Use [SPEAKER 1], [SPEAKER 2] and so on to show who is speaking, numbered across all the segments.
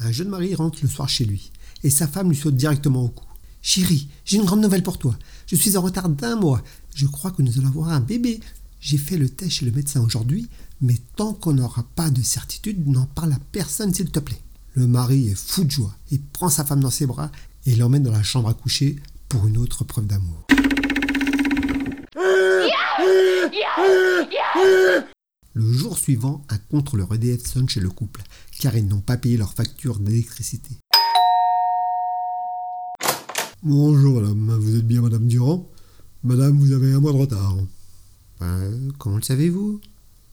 [SPEAKER 1] Un jeune mari rentre le soir chez lui, et sa femme lui saute directement au cou. Chérie, j'ai une grande nouvelle pour toi. Je suis en retard d'un mois. Je crois que nous allons avoir un bébé. J'ai fait le test chez le médecin aujourd'hui, mais tant qu'on n'aura pas de certitude, n'en parle à personne, s'il te plaît. Le mari est fou de joie. Il prend sa femme dans ses bras et l'emmène dans la chambre à coucher pour une autre preuve d'amour. Le jour suivant, un contrôleur EDF sonne chez le couple, car ils n'ont pas payé leur facture d'électricité.
[SPEAKER 2] Bonjour madame, vous êtes bien madame Durand? Madame, vous avez un mois de retard.
[SPEAKER 1] Ben, comment le savez-vous?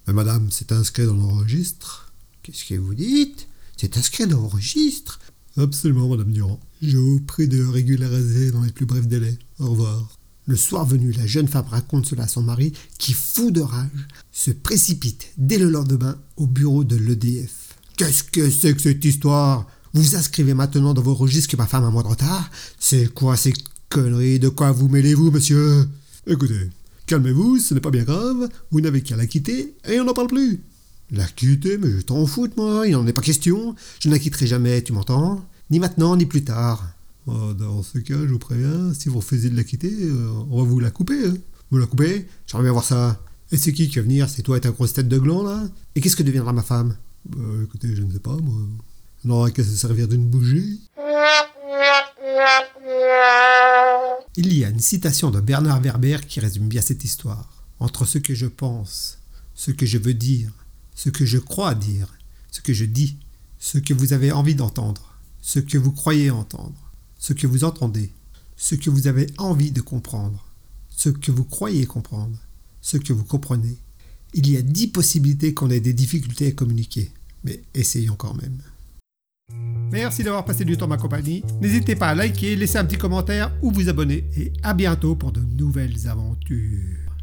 [SPEAKER 2] Mais madame, c'est inscrit dans le registre.
[SPEAKER 1] Qu'est-ce que vous dites? C'est inscrit dans le registre?
[SPEAKER 2] Absolument, madame Durand. Je vous prie de régulariser dans les plus brefs délais. Au revoir.
[SPEAKER 1] Le soir venu, la jeune femme raconte cela à son mari, qui, fou de rage, se précipite dès le lendemain au bureau de l'EDF.
[SPEAKER 2] Qu'est-ce que c'est que cette histoire?
[SPEAKER 1] Vous inscrivez maintenant dans vos registres que ma femme a un mois de retard
[SPEAKER 2] C'est quoi ces conneries? De quoi vous mêlez-vous, monsieur? Écoutez, calmez-vous, ce n'est pas bien grave, vous n'avez qu'à la quitter et on n'en parle plus.
[SPEAKER 1] La quitter Mais je t'en fous, moi, il n'en est pas question. Je ne la quitterai jamais, tu m'entends? Ni maintenant, ni plus tard.
[SPEAKER 2] Oh, dans ce cas, je vous préviens, si vous refusez de la quitter, euh, on va vous la couper. Hein.
[SPEAKER 1] Vous la coupez J'aimerais bien voir ça. Et c'est qui qui va venir C'est toi et ta grosse tête de gland, là Et qu'est-ce que deviendra ma femme
[SPEAKER 2] Bah écoutez, je ne sais pas, moi. On n'aura qu'à se servir d'une bougie.
[SPEAKER 1] Il y a une citation de Bernard Werber qui résume bien cette histoire. Entre ce que je pense, ce que je veux dire, ce que je crois dire, ce que je dis, ce que vous avez envie d'entendre, ce que vous croyez entendre ce que vous entendez, ce que vous avez envie de comprendre, ce que vous croyez comprendre, ce que vous comprenez. Il y a dix possibilités qu'on ait des difficultés à communiquer, mais essayons quand même. Merci d'avoir passé du temps ma compagnie. N'hésitez pas à liker, laisser un petit commentaire ou vous abonner et à bientôt pour de nouvelles aventures.